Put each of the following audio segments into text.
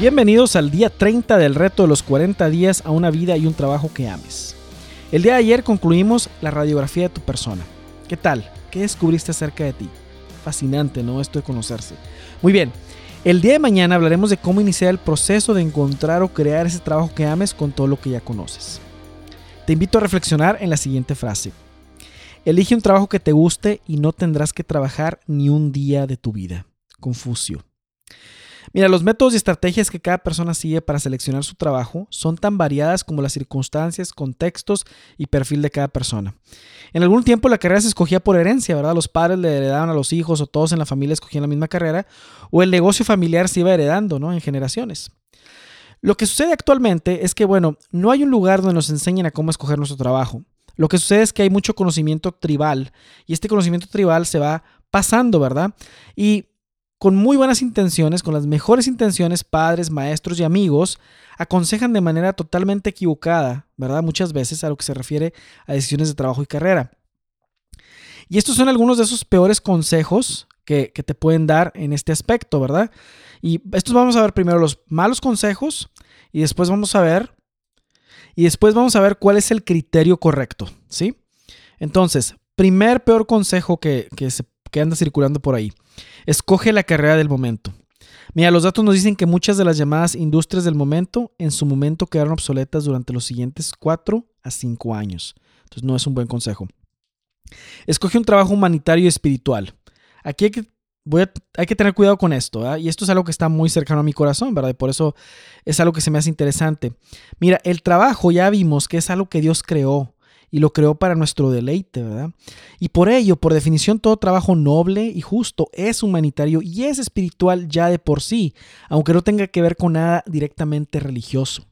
Bienvenidos al día 30 del reto de los 40 días a una vida y un trabajo que ames. El día de ayer concluimos la radiografía de tu persona. ¿Qué tal? ¿Qué descubriste acerca de ti? Fascinante, ¿no? Esto de conocerse. Muy bien, el día de mañana hablaremos de cómo iniciar el proceso de encontrar o crear ese trabajo que ames con todo lo que ya conoces. Te invito a reflexionar en la siguiente frase. Elige un trabajo que te guste y no tendrás que trabajar ni un día de tu vida. Confucio. Mira, los métodos y estrategias que cada persona sigue para seleccionar su trabajo son tan variadas como las circunstancias, contextos y perfil de cada persona. En algún tiempo la carrera se escogía por herencia, ¿verdad? Los padres le heredaban a los hijos o todos en la familia escogían la misma carrera, o el negocio familiar se iba heredando, ¿no? En generaciones. Lo que sucede actualmente es que, bueno, no hay un lugar donde nos enseñen a cómo escoger nuestro trabajo. Lo que sucede es que hay mucho conocimiento tribal y este conocimiento tribal se va pasando, ¿verdad? Y con muy buenas intenciones, con las mejores intenciones, padres, maestros y amigos aconsejan de manera totalmente equivocada, ¿verdad? Muchas veces a lo que se refiere a decisiones de trabajo y carrera. Y estos son algunos de esos peores consejos que, te pueden dar en este aspecto, ¿verdad? Y estos vamos a ver primero los malos consejos y después vamos a ver y después vamos a ver cuál es el criterio correcto, ¿sí? Entonces, primer peor consejo que, que, que anda circulando por ahí. Escoge la carrera del momento. Mira, los datos nos dicen que muchas de las llamadas industrias del momento en su momento quedaron obsoletas durante los siguientes 4 a 5 años. Entonces no es un buen consejo. Escoge un trabajo humanitario y espiritual. Aquí hay que, tener cuidado con esto, y esto es algo que está muy cercano a mi corazón, ¿verdad? Y por eso es algo que se me hace interesante. Mira, el trabajo ya vimos que es algo que Dios creó y lo creó para nuestro deleite, ¿verdad? Y por ello, por definición, todo trabajo noble y justo es humanitario y es espiritual ya de por sí, aunque no tenga que ver con nada directamente religioso.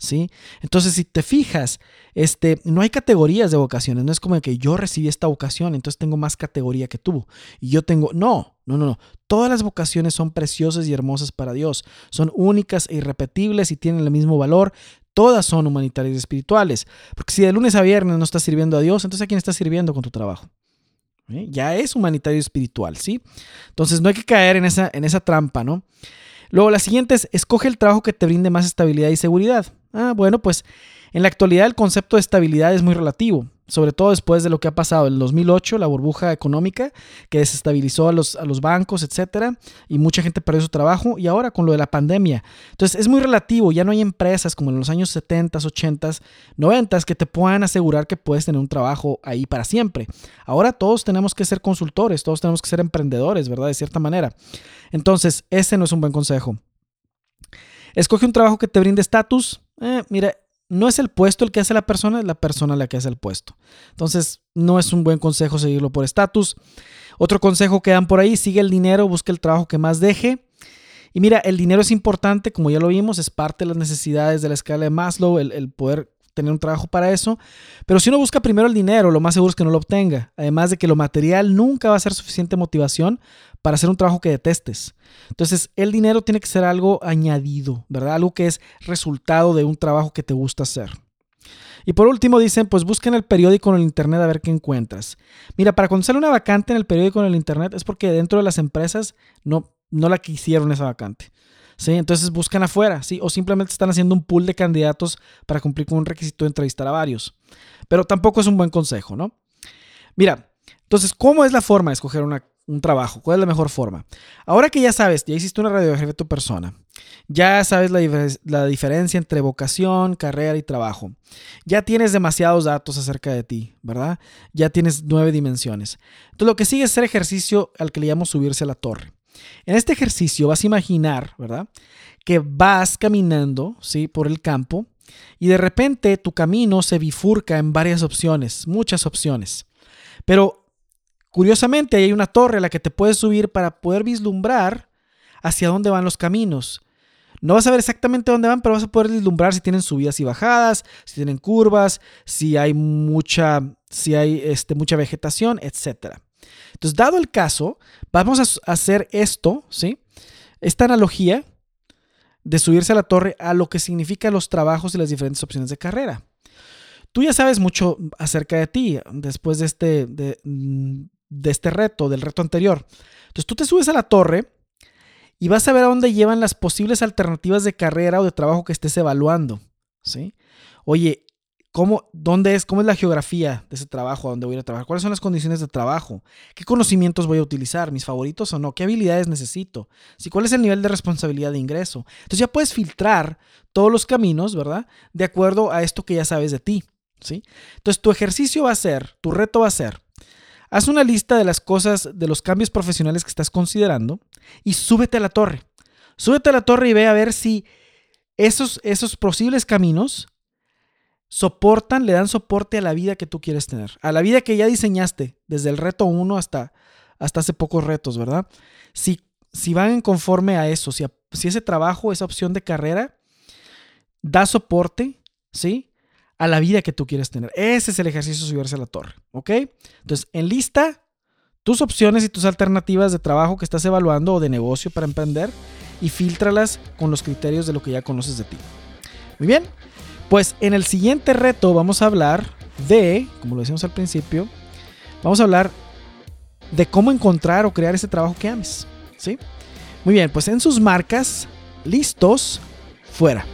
¿Sí? Entonces, si te fijas, este, no hay categorías de vocaciones, no es como que yo recibí esta vocación, entonces tengo más categoría que tú. Y yo tengo, no, no, no, no. Todas las vocaciones son preciosas y hermosas para Dios, son únicas e irrepetibles y tienen el mismo valor, todas son humanitarias y espirituales. Porque si de lunes a viernes no estás sirviendo a Dios, entonces ¿a quién estás sirviendo con tu trabajo? ¿Eh? Ya es humanitario y espiritual, ¿sí? Entonces no hay que caer en esa, en esa trampa, ¿no? Luego la siguiente es, escoge el trabajo que te brinde más estabilidad y seguridad. Ah, bueno, pues en la actualidad el concepto de estabilidad es muy relativo sobre todo después de lo que ha pasado en el 2008, la burbuja económica que desestabilizó a los, a los bancos, etcétera, y mucha gente perdió su trabajo, y ahora con lo de la pandemia. Entonces es muy relativo, ya no hay empresas como en los años 70, 80, 90 que te puedan asegurar que puedes tener un trabajo ahí para siempre. Ahora todos tenemos que ser consultores, todos tenemos que ser emprendedores, ¿verdad? De cierta manera. Entonces, ese no es un buen consejo. Escoge un trabajo que te brinde estatus. Eh, mira, no es el puesto el que hace la persona, es la persona la que hace el puesto. Entonces, no es un buen consejo seguirlo por estatus. Otro consejo que dan por ahí, sigue el dinero, busca el trabajo que más deje. Y mira, el dinero es importante, como ya lo vimos, es parte de las necesidades de la escala de Maslow, el, el poder tener un trabajo para eso. Pero si uno busca primero el dinero, lo más seguro es que no lo obtenga. Además de que lo material nunca va a ser suficiente motivación para hacer un trabajo que detestes. Entonces, el dinero tiene que ser algo añadido, ¿verdad? Algo que es resultado de un trabajo que te gusta hacer. Y por último dicen, pues busquen el periódico en el internet a ver qué encuentras. Mira, para sale una vacante en el periódico en el internet es porque dentro de las empresas no, no la quisieron esa vacante. ¿sí? Entonces buscan afuera, ¿sí? O simplemente están haciendo un pool de candidatos para cumplir con un requisito de entrevistar a varios. Pero tampoco es un buen consejo, ¿no? Mira, entonces, ¿cómo es la forma de escoger un trabajo? ¿Cuál es la mejor forma? Ahora que ya sabes, ya hiciste una radiografía de tu persona, ya sabes la, la, diferencia entre vocación, carrera y trabajo, ya tienes demasiados datos acerca de ti, ¿verdad? Ya tienes nueve dimensiones. Entonces, lo que sigue es hacer ejercicio al que le llamo subirse a la torre. En este ejercicio vas a imaginar, ¿verdad? Que vas caminando, ¿sí? Por el campo y de repente tu camino se bifurca en varias opciones, muchas opciones. Pero curiosamente hay una torre a la que te puedes subir para poder vislumbrar hacia dónde van los caminos. No vas a ver exactamente dónde van, pero vas a poder vislumbrar si tienen subidas y bajadas, si tienen curvas, si hay mucha, si hay este, mucha vegetación, etcétera. Entonces, dado el caso, vamos a hacer esto, ¿sí? Esta analogía de subirse a la torre a lo que significan los trabajos y las diferentes opciones de carrera. Tú ya sabes mucho acerca de ti después de este, de, este reto, del reto anterior. Entonces tú te subes a la torre y vas a ver a dónde llevan las posibles alternativas de carrera o de trabajo que estés evaluando. ¿sí? Oye, ¿cómo, dónde es, ¿cómo es la geografía de ese trabajo a dónde voy a, ir a trabajar? ¿Cuáles son las condiciones de trabajo? ¿Qué conocimientos voy a utilizar? ¿Mis favoritos o no? ¿Qué habilidades necesito? ¿Sí, ¿Cuál es el nivel de responsabilidad de ingreso? Entonces ya puedes filtrar todos los caminos, ¿verdad? De acuerdo a esto que ya sabes de ti. ¿sí? Entonces tu ejercicio va a ser, tu reto va a ser, haz una lista de las cosas, de los cambios profesionales que estás considerando y súbete a la torre. Súbete a la torre y ve a ver si esos, esos posibles caminos soportan, le dan soporte a la vida que tú quieres tener, a la vida que ya diseñaste, desde el reto 1 hasta, hasta hace pocos retos, ¿verdad? Si, si van conforme a eso, si, si ese trabajo, esa opción de carrera, da soporte, ¿sí? A la vida que tú quieres tener. Ese es el ejercicio de subirse a la torre, ¿ok? Entonces, en lista tus opciones y tus alternativas de trabajo que estás evaluando o de negocio para emprender y filtralas con los criterios de lo que ya conoces de ti. Muy bien, pues en el siguiente reto vamos a hablar de, como lo decíamos al principio, vamos a hablar de cómo encontrar o crear ese trabajo que ames. ¿Sí? Muy bien, pues en sus marcas, listos, fuera.